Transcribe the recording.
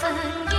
分，